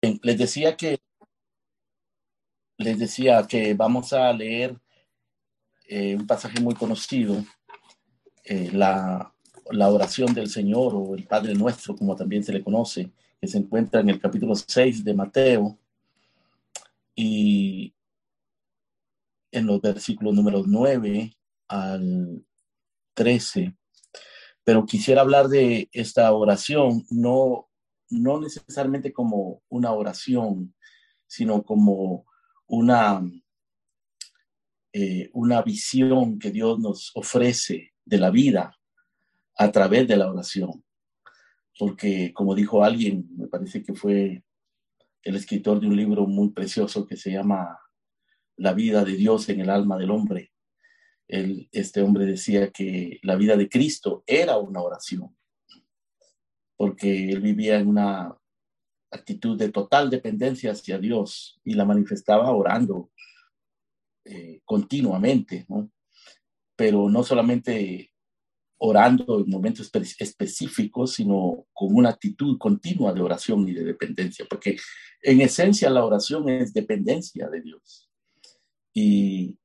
les decía que les decía que vamos a leer eh, un pasaje muy conocido, eh, la, oración del Señor o el Padre Nuestro, como también se le conoce, que se encuentra en el capítulo 6 de Mateo y en los versículos números 9 al 13. Pero quisiera hablar de esta oración, no, no necesariamente como una oración, sino como una, eh, una visión que Dios nos ofrece de la vida a través de la oración. Porque como dijo alguien, me parece que fue el escritor de un libro muy precioso que se llama La vida de Dios en el alma del hombre. este hombre decía que la vida de Cristo era una oración, porque él vivía en una actitud de total dependencia hacia Dios y la manifestaba orando eh, continuamente, ¿no? Pero no solamente orando en momentos específicos, sino con una actitud continua de oración y de dependencia, porque en esencia la oración es dependencia de Dios. Y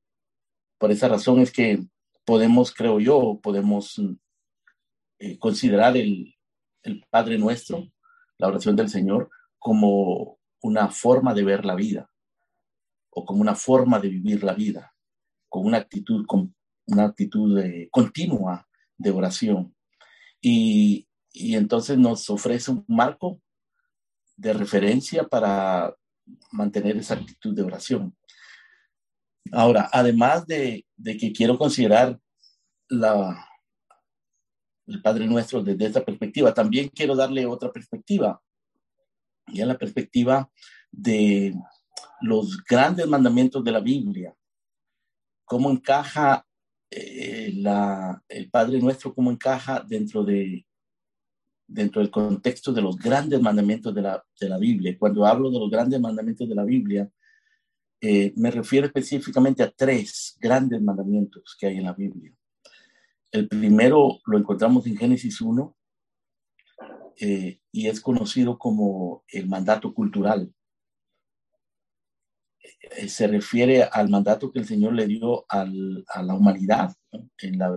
por esa razón es que podemos, creo yo, podemos eh, considerar el, el Padre Nuestro la oración del Señor como una forma de ver la vida o como una forma de vivir la vida, con una actitud, con una actitud continua de oración. Y, entonces nos ofrece un marco de referencia para mantener esa actitud de oración. Ahora, además de, de que quiero considerar la, el Padre Nuestro desde esta perspectiva. También quiero darle otra perspectiva, ya la perspectiva de los grandes mandamientos de la Biblia, cómo encaja eh, el Padre Nuestro, cómo encaja dentro, de, dentro del contexto de los grandes mandamientos de la, de la Biblia. Cuando hablo de los grandes mandamientos de la Biblia, eh, me refiero específicamente a tres grandes mandamientos que hay en la Biblia. El primero lo encontramos en Génesis 1 eh, y es conocido como el mandato cultural. Eh, se refiere al mandato que el Señor le dio a la humanidad en, la,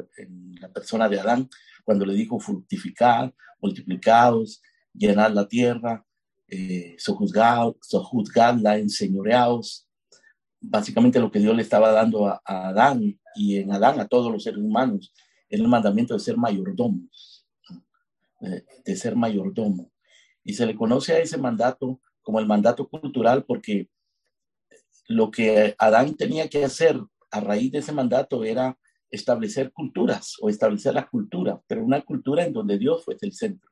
persona de Adán, cuando le dijo fructificar, multiplicados, llenar la tierra, eh, sojuzgarla, enseñoreados. Básicamente lo que Dios le estaba dando a Adán y en Adán a todos los seres humanos el mandamiento de ser mayordomos, eh, de ser mayordomo. Y se le conoce a ese mandato como el mandato cultural porque lo que Adán tenía que hacer a raíz de ese mandato era establecer culturas o establecer la cultura, pero una cultura en donde Dios fue el centro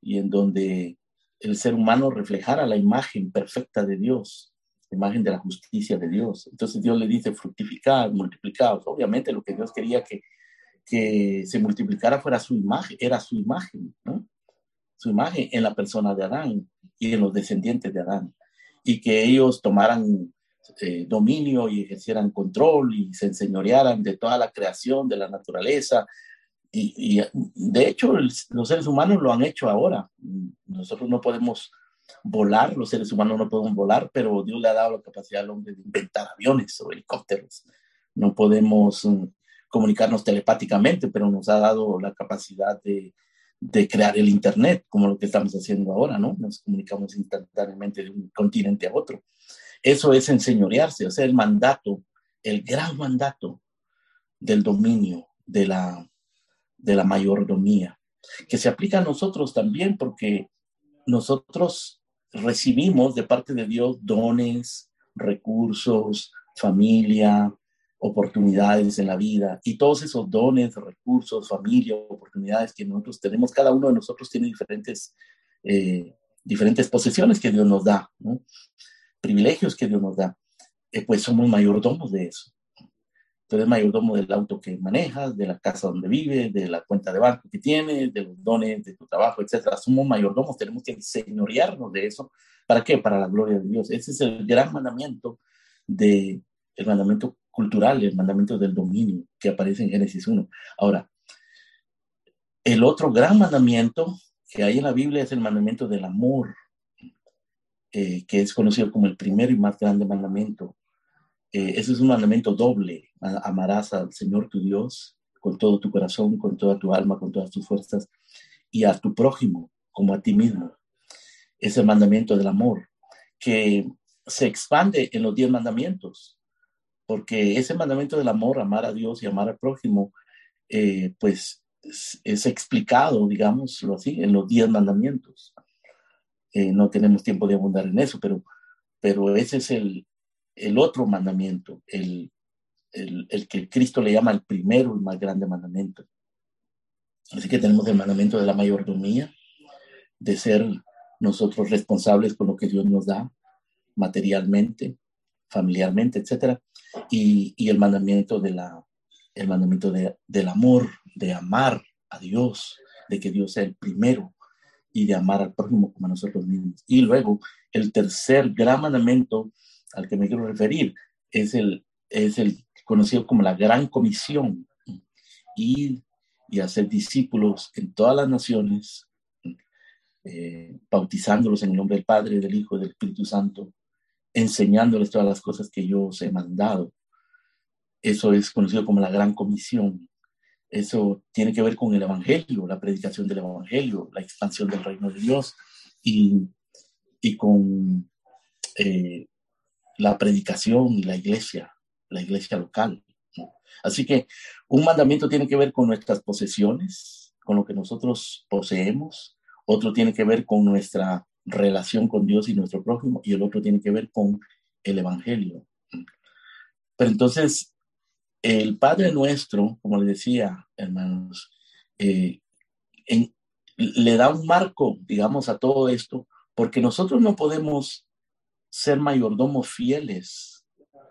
y en donde el ser humano reflejara la imagen perfecta de Dios, la imagen de la justicia de Dios. Entonces Dios le dice fructificar, multiplicar. Obviamente lo que Dios quería que que se multiplicara fuera su imagen, era su imagen, ¿no? Su imagen en la persona de Adán y en los descendientes de Adán. Y que ellos tomaran eh, dominio y ejercieran control y se enseñorearan de toda la creación, de la naturaleza. Y, de hecho, los seres humanos lo han hecho ahora. Nosotros no podemos volar, los seres humanos no podemos volar, pero Dios le ha dado la capacidad al hombre de inventar aviones o helicópteros. No podemos mm, comunicarnos telepáticamente, pero nos ha dado la capacidad de, de crear el Internet, como lo que estamos haciendo ahora, ¿no? Nos comunicamos instantáneamente de un continente a otro. Eso es enseñorearse, o sea, el mandato, el gran mandato del dominio, de la, de la mayordomía, que se aplica a nosotros también porque nosotros recibimos de parte de Dios dones, recursos, familia, oportunidades en la vida y todos esos dones, recursos, familia, oportunidades que nosotros tenemos, cada uno de nosotros tiene diferentes, eh, diferentes posesiones que Dios nos da, privilegios que Dios nos da, eh, pues somos mayordomos de eso. Tú eres mayordomo del auto que manejas, de la casa donde vives, de la cuenta de banco que tienes, de los dones de tu trabajo, etcétera. Somos mayordomos, tenemos que señorearnos de eso. ¿Para qué? Para la gloria de Dios. Ese es el gran mandamiento de el mandamiento cultural, el mandamiento del dominio que aparece en Génesis 1. Ahora, el otro gran mandamiento que hay en la Biblia es el mandamiento del amor, eh, que es conocido como el primero y más grande mandamiento. Eh, ese es un mandamiento doble. Amarás al Señor tu Dios con todo tu corazón, con toda tu alma, con todas tus fuerzas, y a tu prójimo como a ti mismo. Es el mandamiento del amor, que se expande en los diez mandamientos, porque ese mandamiento del amor, amar a Dios y amar al prójimo, eh, pues es, explicado, digámoslo así, en los diez mandamientos. Eh, no tenemos tiempo de abundar en eso, pero, pero ese es el, el otro mandamiento, el, el, el, que Cristo le llama el primero y más grande mandamiento. Así que tenemos el mandamiento de la mayordomía, de ser nosotros responsables con lo que Dios nos da, materialmente, familiarmente, etcétera, y, y el mandamiento de la, el mandamiento de, del amor, de amar a Dios, de que Dios sea el primero y de amar al prójimo como a nosotros mismos. Y luego, el tercer gran mandamiento al que me quiero referir es el, es el conocido como la gran comisión, ir y hacer discípulos en todas las naciones, eh, bautizándolos en el nombre del Padre, del Hijo y del Espíritu Santo, enseñándoles todas las cosas que yo os he mandado. Eso es conocido como la gran comisión. Eso tiene que ver con el Evangelio, la predicación del Evangelio, la expansión del reino de Dios y, y con eh, la predicación y la iglesia, la iglesia local. Así que un mandamiento tiene que ver con nuestras posesiones, con lo que nosotros poseemos, otro tiene que ver con nuestra relación con Dios y nuestro prójimo, y el otro tiene que ver con el Evangelio. Pero entonces, el Padre nuestro, como le decía, hermanos, eh, le da un marco, digamos, a todo esto, porque nosotros no podemos ser mayordomos fieles,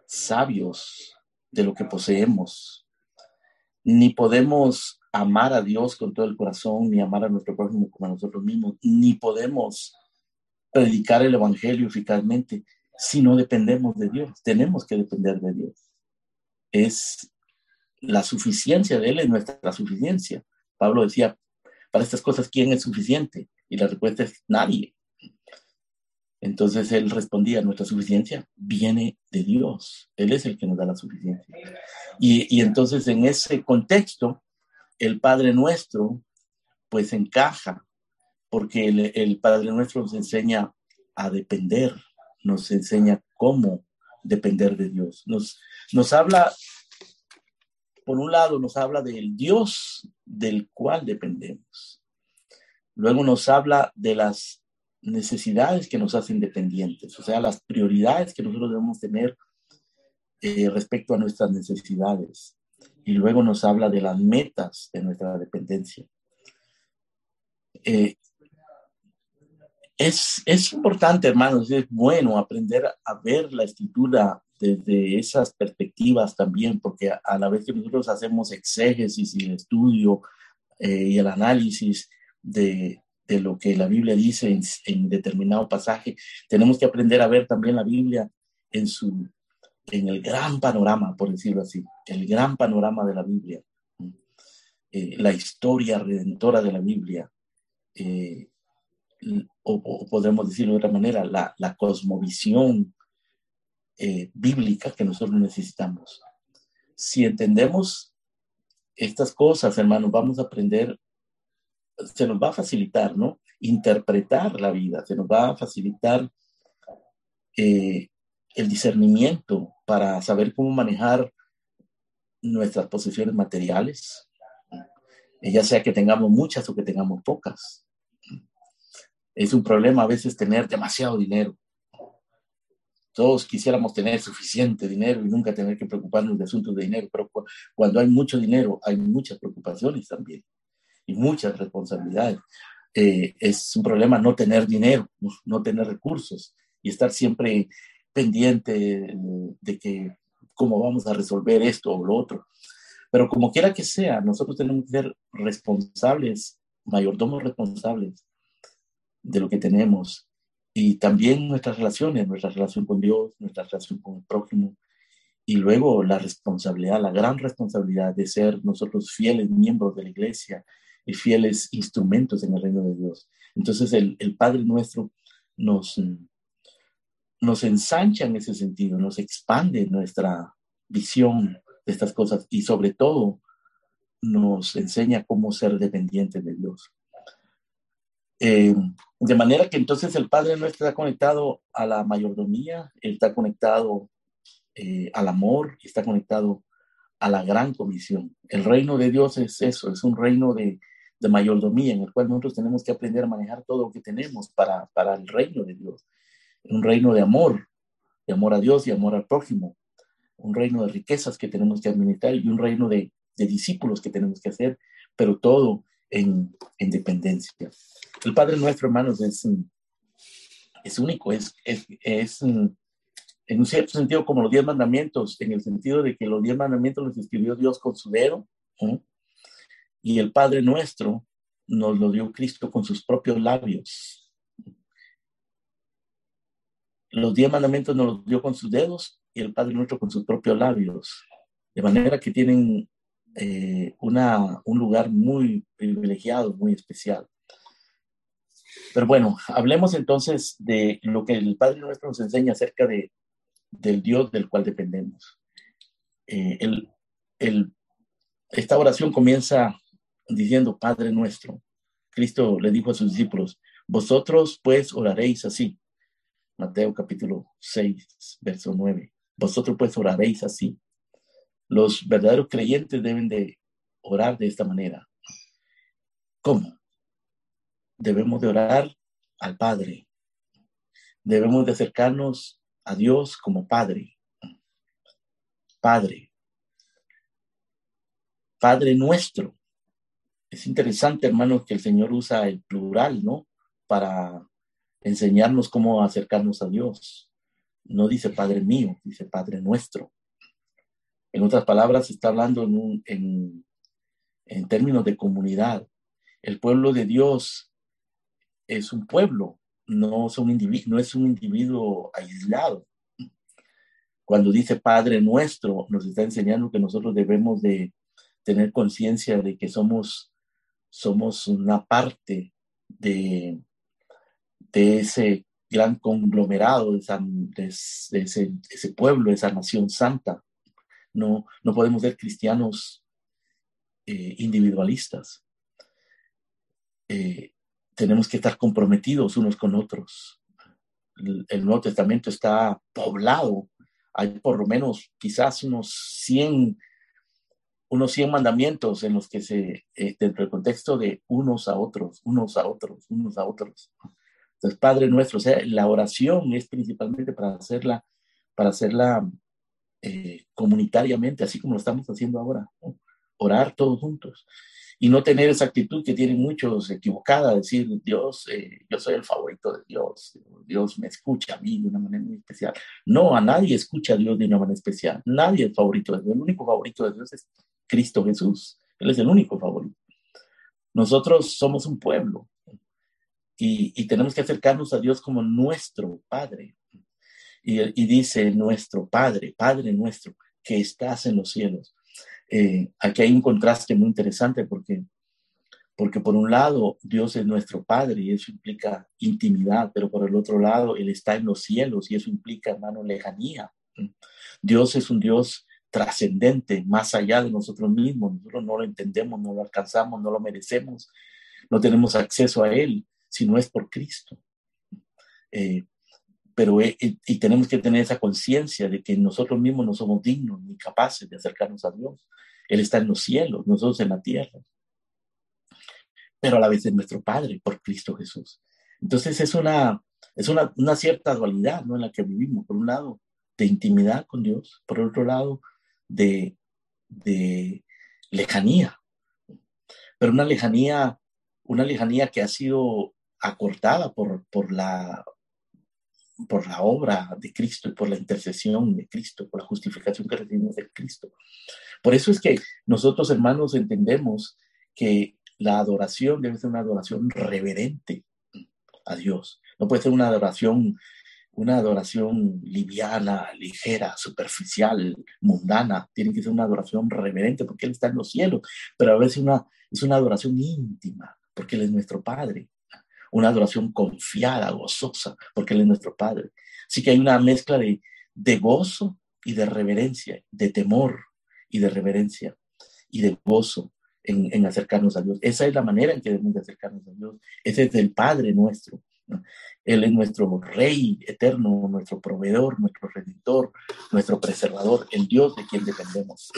sabios de lo que poseemos, ni podemos amar a Dios con todo el corazón, ni amar a nuestro prójimo como a nosotros mismos, ni podemos predicar el Evangelio eficazmente si no dependemos de Dios. Tenemos que depender de Dios. Es la suficiencia de Él, es nuestra suficiencia. Pablo decía, para estas cosas, ¿quién es suficiente? Y la respuesta es nadie. Entonces él respondía, nuestra suficiencia viene de Dios. Él es el que nos da la suficiencia. Y, y entonces en ese contexto, el Padre Nuestro, pues encaja porque el, Padre Nuestro nos enseña a depender, nos enseña cómo depender de Dios. Nos, nos habla, por un lado, nos habla del Dios del cual dependemos. Luego nos habla de las necesidades que nos hacen dependientes, o sea, las prioridades que nosotros debemos tener eh, respecto a nuestras necesidades. Y luego nos habla de las metas de nuestra dependencia. Eh, es, es importante, hermanos, es bueno aprender a ver la escritura desde esas perspectivas también, porque a la vez que nosotros hacemos exégesis y el estudio eh, y el análisis de, de, lo que la Biblia dice en, en, determinado pasaje, tenemos que aprender a ver también la Biblia en, su, en el gran panorama, por decirlo así, el gran panorama de la Biblia, eh, la historia redentora de la Biblia. Eh, o, podemos decirlo de otra manera, la, la cosmovisión eh, bíblica que nosotros necesitamos. Si entendemos estas cosas, hermanos, vamos a aprender, se nos va a facilitar, ¿no? Interpretar la vida, se nos va a facilitar eh, el discernimiento para saber cómo manejar nuestras posesiones materiales, ya sea que tengamos muchas o que tengamos pocas es un problema a veces tener demasiado dinero. Todos quisiéramos tener suficiente dinero y nunca tener que preocuparnos de asuntos de dinero, pero cuando hay mucho dinero hay muchas preocupaciones también y muchas responsabilidades. Eh, es un problema no tener dinero, no tener recursos y estar siempre pendiente de que cómo vamos a resolver esto o lo otro. Pero como quiera que sea, nosotros tenemos que ser responsables, mayordomos responsables de lo que tenemos y también nuestras relaciones, nuestra relación con Dios, nuestra relación con el prójimo y luego la responsabilidad, la gran responsabilidad de ser nosotros fieles miembros de la iglesia y fieles instrumentos en el reino de Dios. Entonces el, el Padre nuestro nos, nos ensancha en ese sentido, nos expande nuestra visión de estas cosas y sobre todo nos enseña cómo ser dependientes de Dios. Eh, de manera que entonces el Padre nuestro está conectado a la mayordomía, está conectado eh, al amor, está conectado a la gran comisión. El reino de Dios es eso, es un reino de, de mayordomía en el cual nosotros tenemos que aprender a manejar todo lo que tenemos para, para el reino de Dios. Un reino de amor, de amor a Dios y amor al prójimo. Un reino de riquezas que tenemos que administrar y un reino de, de discípulos que tenemos que hacer, pero todo en, en dependencia. El Padre nuestro, hermanos, es, es único, es, es, es en un cierto sentido como los diez mandamientos, en el sentido de que los diez mandamientos los escribió Dios con su dedo, y el Padre nuestro nos lo dio Cristo con sus propios labios. Los diez mandamientos nos los dio con sus dedos y el Padre nuestro con sus propios labios, de manera que tienen eh, una, un lugar muy privilegiado, muy especial. Pero bueno, hablemos entonces de lo que el Padre nuestro nos enseña acerca de, del Dios del cual dependemos. Eh, el, esta oración comienza diciendo, Padre nuestro. Cristo le dijo a sus discípulos, vosotros pues oraréis así. Mateo capítulo 6, verso 9. Vosotros pues oraréis así. Los verdaderos creyentes deben de orar de esta manera. ¿Cómo? Debemos de orar al Padre. Debemos de acercarnos a Dios como Padre. Padre. Padre nuestro. Es interesante, hermanos, que el Señor usa el plural, ¿no? Para enseñarnos cómo acercarnos a Dios. No dice Padre mío, dice Padre nuestro. En otras palabras, está hablando en, en términos de comunidad. El pueblo de Dios es un pueblo, no, es un individuo aislado. Cuando dice Padre nuestro, nos está enseñando que nosotros debemos de tener conciencia de que somos, una parte de, de ese gran conglomerado, de, ese, pueblo, esa nación santa. No, no podemos ser cristianos eh, individualistas. Eh, tenemos que estar comprometidos unos con otros. El, Nuevo Testamento está poblado. Hay por lo menos quizás unos 100, unos 100 mandamientos en los que se, eh, dentro del contexto de unos a otros, unos a otros, unos a otros. Entonces, Padre nuestro, o sea, la oración es principalmente para hacerla, para hacerla eh, comunitariamente, así como lo estamos haciendo ahora. Orar todos juntos y no tener esa actitud que tienen muchos equivocada, decir, Dios, eh, yo soy el favorito de Dios, Dios me escucha a mí de una manera muy especial. No, a nadie escucha a Dios de una manera especial, nadie es favorito de Dios, el único favorito de Dios es Cristo Jesús, Él es el único favorito. Nosotros somos un pueblo y, y tenemos que acercarnos a Dios como nuestro Padre. Y, dice nuestro Padre, Padre nuestro, que estás en los cielos eh, aquí hay un contraste muy interesante porque, porque por un lado Dios es nuestro Padre y eso implica intimidad, pero por el otro lado Él está en los cielos y eso implica, hermano, lejanía. Dios es un Dios trascendente, más allá de nosotros mismos. Nosotros no lo entendemos, no lo alcanzamos, no lo merecemos, no tenemos acceso a Él si no es por Cristo. Eh, pero eh, y tenemos que tener esa conciencia de que nosotros mismos no somos dignos ni capaces de acercarnos a Dios. Él está en los cielos, nosotros en la tierra. Pero a la vez es nuestro Padre por Cristo Jesús. Entonces es una, es una, una cierta dualidad ¿no? en la que vivimos. Por un lado, de intimidad con Dios. Por otro lado, de, de lejanía. Pero una lejanía, una lejanía que ha sido acortada por, por la por la obra de Cristo y por la intercesión de Cristo, por la justificación que recibimos de Cristo. Por eso es que nosotros, hermanos, entendemos que la adoración debe ser una adoración reverente a Dios. No puede ser una adoración, una adoración liviana, ligera, superficial, mundana. Tiene que ser una adoración reverente porque Él está en los cielos, pero a veces una, es una adoración íntima porque Él es nuestro Padre una adoración confiada, gozosa, porque Él es nuestro Padre. Así que hay una mezcla de, de gozo y de reverencia, de temor y de reverencia y de gozo en, acercarnos a Dios. Esa es la manera en que debemos de acercarnos a Dios. Ese es el Padre nuestro. Él es nuestro Rey eterno, nuestro proveedor, nuestro redentor, nuestro preservador, el Dios de quien dependemos.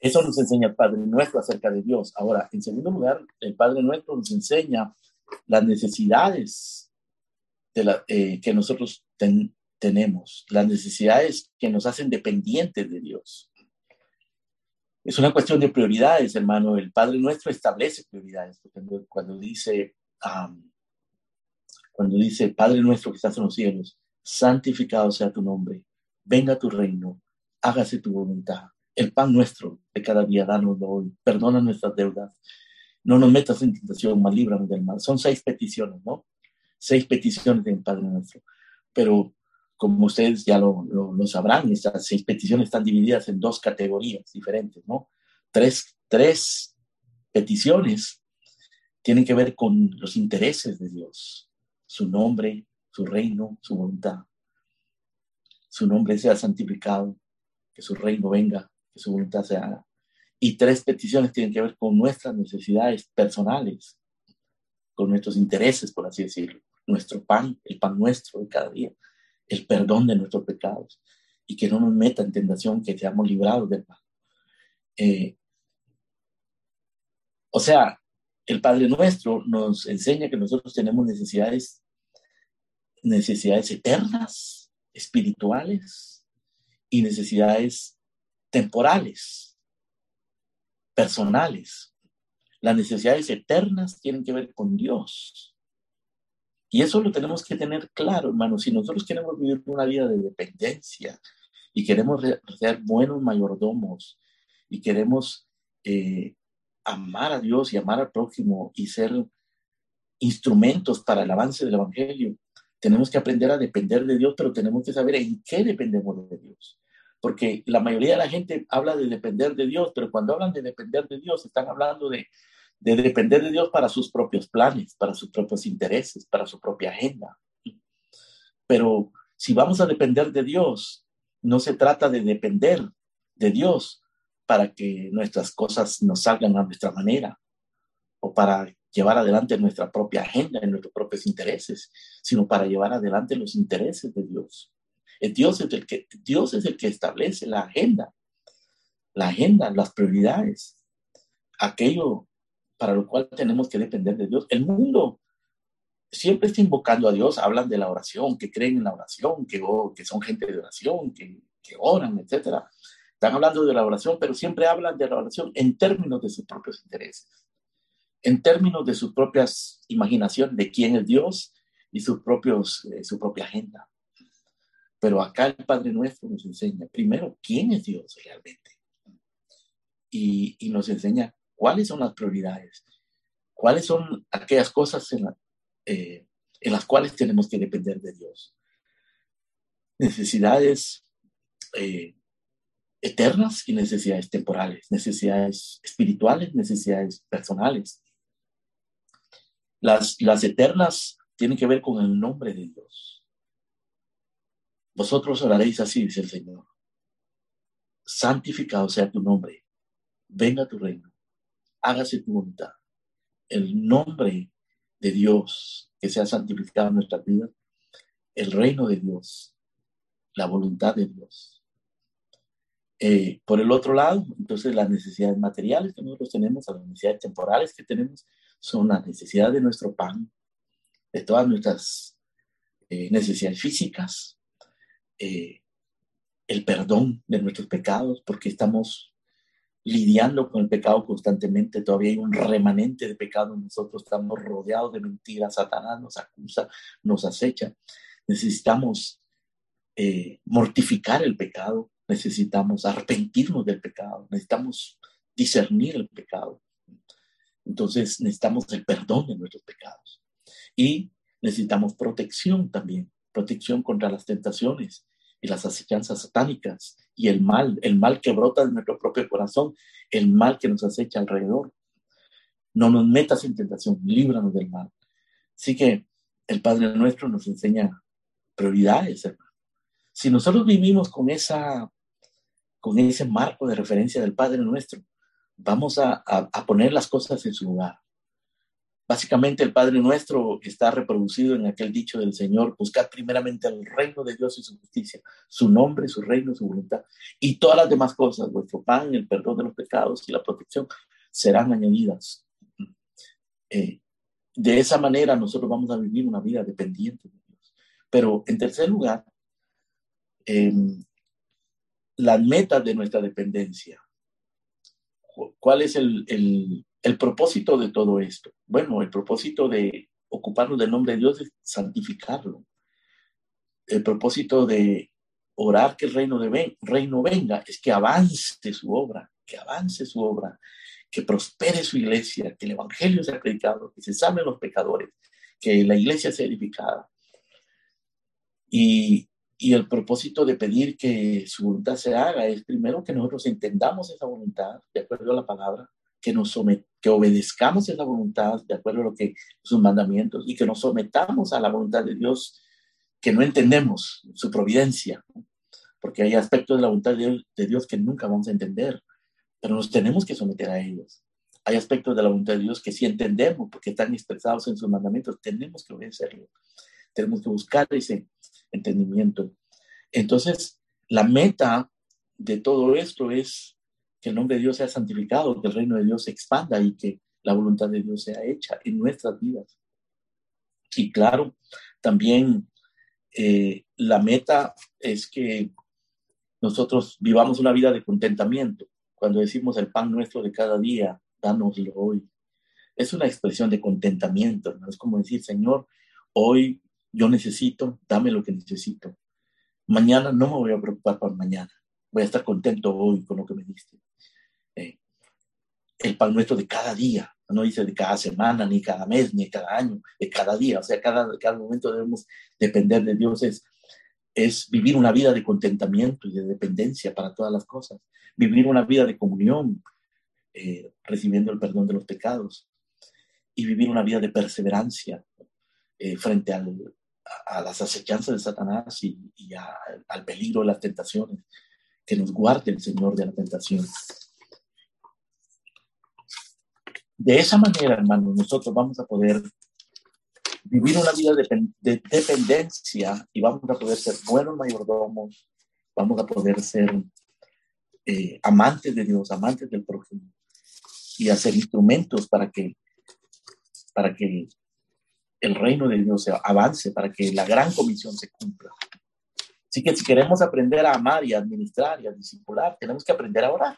Eso nos enseña el Padre nuestro acerca de Dios. Ahora, en segundo lugar, el Padre nuestro nos enseña las necesidades de la, eh, que nosotros tenemos, las necesidades que nos hacen dependientes de Dios. Es una cuestión de prioridades, hermano. El Padre nuestro establece prioridades. Cuando dice, cuando dice, Padre nuestro que estás en los cielos, santificado sea tu nombre, venga tu reino, hágase tu voluntad. El pan nuestro de cada día, danoslo hoy. Perdona nuestras deudas. No nos metas en tentación, mal líbranos del mal. Son seis peticiones, ¿no? Seis peticiones del Padre nuestro. Pero como ustedes ya lo, sabrán, estas seis peticiones están divididas en dos categorías diferentes, ¿no? Tres, tres peticiones tienen que ver con los intereses de Dios, su nombre, su reino, su voluntad. Su nombre sea santificado, que su reino venga, que su voluntad se haga. Y tres peticiones tienen que ver con nuestras necesidades personales, con nuestros intereses, por así decirlo, nuestro pan, el pan nuestro de cada día el perdón de nuestros pecados y que no nos meta en tentación, que seamos librados del mal. Eh, o sea, el Padre nuestro nos enseña que nosotros tenemos necesidades, necesidades eternas, espirituales y necesidades temporales, personales. Las necesidades eternas tienen que ver con Dios y eso lo tenemos que tener claro, hermano. Si nosotros queremos vivir una vida de dependencia y queremos ser buenos mayordomos y queremos eh, amar a Dios y amar al prójimo y ser instrumentos para el avance del Evangelio, tenemos que aprender a depender de Dios, pero tenemos que saber en qué dependemos de Dios. Porque la mayoría de la gente habla de depender de Dios, pero cuando hablan de depender de Dios, están hablando de de depender de Dios para sus propios planes, para sus propios intereses, para su propia agenda. Pero si vamos a depender de Dios, no se trata de depender de Dios para que nuestras cosas nos salgan a nuestra manera o para llevar adelante nuestra propia agenda, en nuestros propios intereses, sino para llevar adelante los intereses de Dios. Dios es el que, Dios es el que establece la agenda, la agenda, las prioridades, aquello para lo cual tenemos que depender de Dios. El mundo siempre está invocando a Dios, hablan de la oración, que creen en la oración, que, oh, que son gente de oración, que, que oran, etc. Están hablando de la oración, pero siempre hablan de la oración en términos de sus propios intereses, en términos de sus propias imaginaciones de quién es Dios y sus propios, eh, su propia agenda. Pero acá el Padre Nuestro nos enseña primero quién es Dios realmente. Y, y nos enseña cuáles son las prioridades, cuáles son aquellas cosas en, eh, las cuales tenemos que depender de Dios. Necesidades eh, eternas y necesidades temporales, necesidades espirituales, necesidades personales. Las, las eternas tienen que ver con el nombre de Dios. Vosotros oraréis así, dice el Señor. Santificado sea tu nombre. Venga tu reino hágase tu voluntad. El nombre de Dios que sea santificado en nuestra vida, el reino de Dios, la voluntad de Dios. Eh, por el otro lado, entonces las necesidades materiales que nosotros tenemos, las necesidades temporales que tenemos, son las necesidades de nuestro pan, de todas nuestras eh, necesidades físicas, eh, el perdón de nuestros pecados, porque estamos lidiando con el pecado constantemente, todavía hay un remanente de pecado nosotros, estamos rodeados de mentiras, Satanás nos acusa, nos acecha. Necesitamos eh, mortificar el pecado, necesitamos arrepentirnos del pecado, necesitamos discernir el pecado. Entonces necesitamos el perdón de nuestros pecados. Y necesitamos protección también, protección contra las tentaciones y las acechanzas satánicas y el mal, el mal que brota de nuestro propio corazón, el mal que nos acecha alrededor. No nos metas en tentación, líbranos del mal. Así que el Padre Nuestro nos enseña prioridades, hermano. Si nosotros vivimos con, esa, con ese marco de referencia del Padre Nuestro, vamos a, a poner las cosas en su lugar. Básicamente el Padre Nuestro está reproducido en aquel dicho del Señor, buscar primeramente el reino de Dios y su justicia, su nombre, su reino, su voluntad, y todas las demás cosas, vuestro pan, el perdón de los pecados y la protección, serán añadidas. Eh, de esa manera nosotros vamos a vivir una vida dependiente de Dios. Pero en tercer lugar, eh, las metas de nuestra dependencia. ¿Cuál es el propósito de todo esto? Bueno, el propósito de ocuparnos del nombre de Dios es santificarlo. El propósito de orar que el reino, de reino venga es que avance su obra, que avance su obra, que prospere su iglesia, que el evangelio sea predicado, que se salven los pecadores, que la iglesia sea edificada. Y, y el propósito de pedir que su voluntad se haga es primero que nosotros entendamos esa voluntad de acuerdo a la palabra, que nos que obedezcamos esa voluntad de acuerdo a lo que sus mandamientos y que nos sometamos a la voluntad de Dios que no entendemos su providencia, porque hay aspectos de la voluntad de Dios, que nunca vamos a entender, pero nos tenemos que someter a ellos. Hay aspectos de la voluntad de Dios que sí entendemos porque están expresados en sus mandamientos, tenemos que obedecerlo, tenemos que buscar ese entendimiento. Entonces, la meta de todo esto es que el nombre de Dios sea santificado, que el reino de Dios se expanda y que la voluntad de Dios sea hecha en nuestras vidas. Y claro, también eh, la meta es que nosotros vivamos una vida de contentamiento. Cuando decimos el pan nuestro de cada día, dánoslo hoy. Es una expresión de contentamiento, ¿no? Es como decir, Señor, hoy yo necesito, dame lo que necesito. Mañana no me voy a preocupar por mañana. Voy a estar contento hoy con lo que me diste. El pan nuestro de cada día, no dice de cada semana, ni cada mes, ni cada año, de cada día, o sea, cada, cada momento debemos depender de Dios, es, es vivir una vida de contentamiento y de dependencia para todas las cosas, vivir una vida de comunión, eh, recibiendo el perdón de los pecados, y vivir una vida de perseverancia eh, frente al, a, las acechanzas de Satanás y, al peligro de las tentaciones, que nos guarde el Señor de la tentación. De esa manera, hermanos, nosotros vamos a poder vivir una vida de, dependencia y vamos a poder ser buenos mayordomos, vamos a poder ser eh, amantes de Dios, amantes del prójimo y hacer instrumentos para que, para que el reino de Dios avance, para que la gran comisión se cumpla. Así que si queremos aprender a amar y a administrar y a discipular, tenemos que aprender a orar.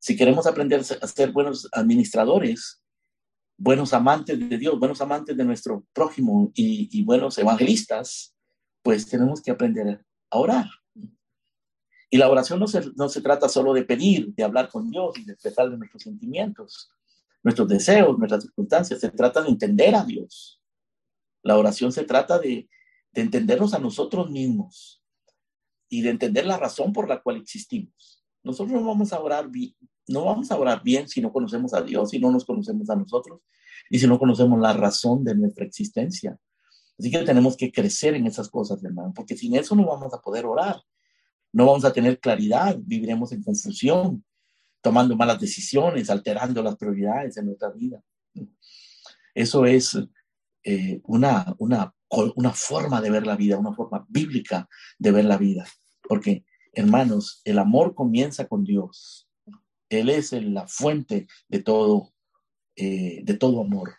Si queremos aprender a ser buenos administradores, buenos amantes de Dios, buenos amantes de nuestro prójimo y, buenos evangelistas, pues tenemos que aprender a orar. Y la oración no se, no se trata solo de pedir, de hablar con Dios y de expresar nuestros sentimientos, nuestros deseos, nuestras circunstancias. Se trata de entender a Dios. La oración se trata de, de entendernos a nosotros mismos y de entender la razón por la cual existimos. Nosotros no vamos a orar bien, no vamos a orar bien si no conocemos a Dios, si no nos conocemos a nosotros y si no conocemos la razón de nuestra existencia. Así que tenemos que crecer en esas cosas, hermano, porque sin eso no vamos a poder orar. No vamos a tener claridad, viviremos en confusión, tomando malas decisiones, alterando las prioridades de nuestra vida. Eso es eh, una, una, una forma de ver la vida, una forma bíblica de ver la vida, porque hermanos, el amor comienza con Dios. Él es la fuente de todo, eh, de todo amor.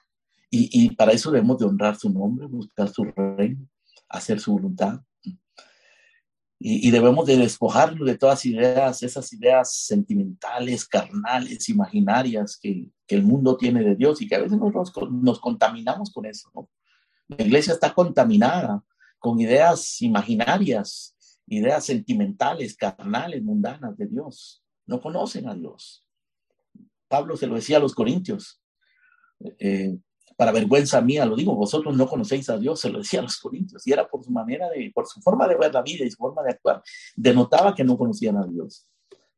Y, para eso debemos de honrar su nombre, buscar su reino, hacer su voluntad. Y, debemos de despojarnos de todas ideas, esas ideas sentimentales, carnales, imaginarias que, el mundo tiene de Dios y que a veces nosotros nos contaminamos con eso. La iglesia está contaminada con ideas imaginarias, ideas sentimentales, carnales, mundanas de Dios. No conocen a Dios. Pablo se lo decía a los corintios. Eh, para vergüenza mía lo digo, vosotros no conocéis a Dios, se lo decía a los corintios, y era por su manera de, por su forma de ver la vida y su forma de actuar, denotaba que no conocían a Dios.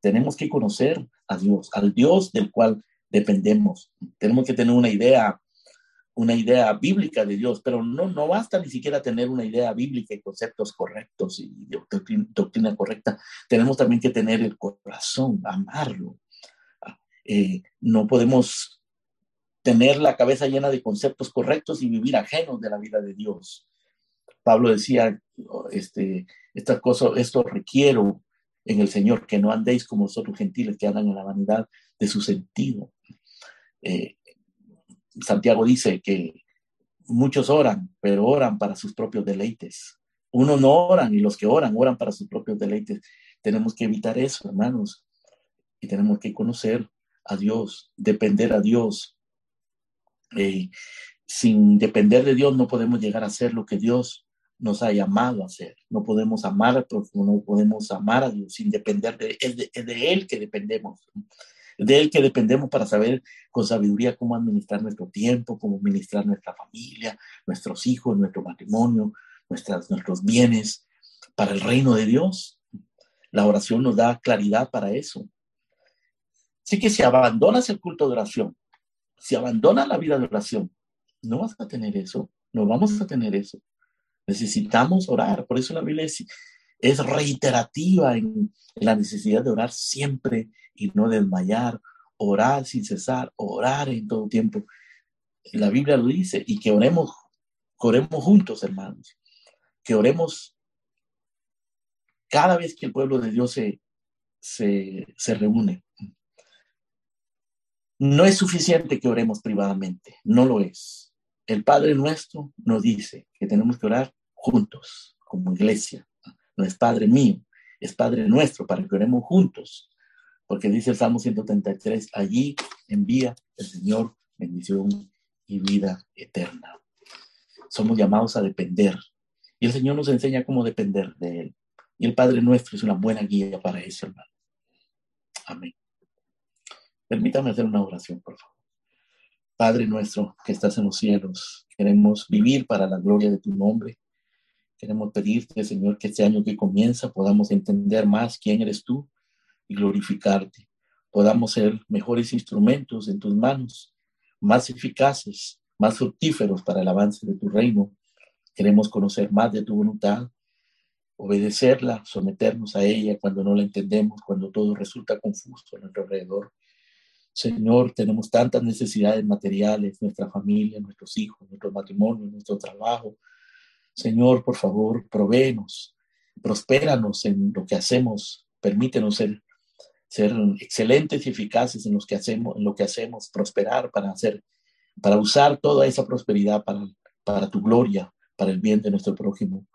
Tenemos que conocer a Dios, al Dios del cual dependemos. Tenemos que tener una idea una idea bíblica de Dios, pero no, no basta ni siquiera tener una idea bíblica y conceptos correctos y doctrina, correcta. Tenemos también que tener el corazón, amarlo. Eh, no podemos tener la cabeza llena de conceptos correctos y vivir ajenos de la vida de Dios. Pablo decía, este, esta cosa, esto requiero en el Señor, que no andéis como vosotros gentiles que andan en la vanidad de su sentido. Eh, Santiago dice que muchos oran, pero oran para sus propios deleites. Uno no oran y los que oran, oran para sus propios deleites. Tenemos que evitar eso, hermanos. Y tenemos que conocer a Dios, depender a Dios. Eh, sin depender de Dios no podemos llegar a ser lo que Dios nos ha llamado a hacer. No podemos amar, no podemos amar a Dios sin depender de, de, de Él que dependemos de Él que dependemos para saber con sabiduría cómo administrar nuestro tiempo, cómo administrar nuestra familia, nuestros hijos, nuestro matrimonio, nuestros bienes para el reino de Dios. La oración nos da claridad para eso. Así que si abandonas el culto de oración, si abandonas la vida de oración, no vas a tener eso, no vamos a tener eso. Necesitamos orar, por eso la Biblia es, reiterativa en, la necesidad de orar siempre y no desmayar, orar sin cesar, orar en todo tiempo. La Biblia lo dice y que oremos, oremos juntos, hermanos, que oremos cada vez que el pueblo de Dios se, se, se reúne. No es suficiente que oremos privadamente, no lo es. El Padre nuestro nos dice que tenemos que orar juntos, como iglesia. No es Padre mío, es Padre nuestro, para que oremos juntos. Porque dice el Salmo 133, allí envía el Señor bendición y vida eterna. Somos llamados a depender. Y el Señor nos enseña cómo depender de Él. Y el Padre nuestro es una buena guía para eso, hermano. Amén. Permítame hacer una oración, por favor. Padre nuestro que estás en los cielos, queremos vivir para la gloria de tu nombre. Queremos pedirte, Señor, que este año que comienza podamos entender más quién eres tú y glorificarte. Podamos ser mejores instrumentos en tus manos, más eficaces, más fructíferos para el avance de tu reino. Queremos conocer más de tu voluntad, obedecerla, someternos a ella cuando no la entendemos, cuando todo resulta confuso a nuestro alrededor. Señor, tenemos tantas necesidades materiales, nuestra familia, nuestros hijos, nuestro matrimonio, nuestro trabajo, Señor, por favor, provéenos, prospéranos en lo que hacemos, permítenos ser, ser excelentes y eficaces en, los que hacemos, en lo que hacemos, prosperar para hacer, para usar toda esa prosperidad para, para tu gloria, para el bien de nuestro prójimo.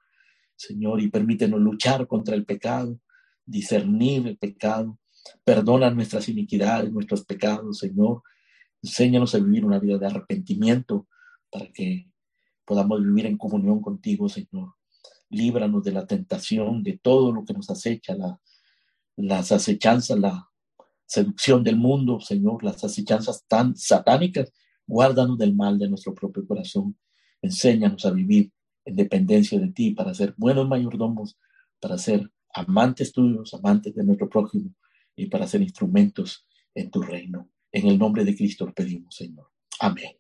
Señor, y permítenos luchar contra el pecado, discernir el pecado, perdona nuestras iniquidades, nuestros pecados, Señor. Enséñanos a vivir una vida de arrepentimiento para que podamos vivir en comunión contigo, Señor. Líbranos de la tentación, de todo lo que nos acecha, la, las acechanzas, la seducción del mundo, Señor, las acechanzas tan satánicas. Guárdanos del mal de nuestro propio corazón. Enséñanos a vivir en dependencia de ti para ser buenos mayordomos, para ser amantes tuyos, amantes de nuestro prójimo y para ser instrumentos en tu reino. En el nombre de Cristo lo pedimos, Señor. Amén.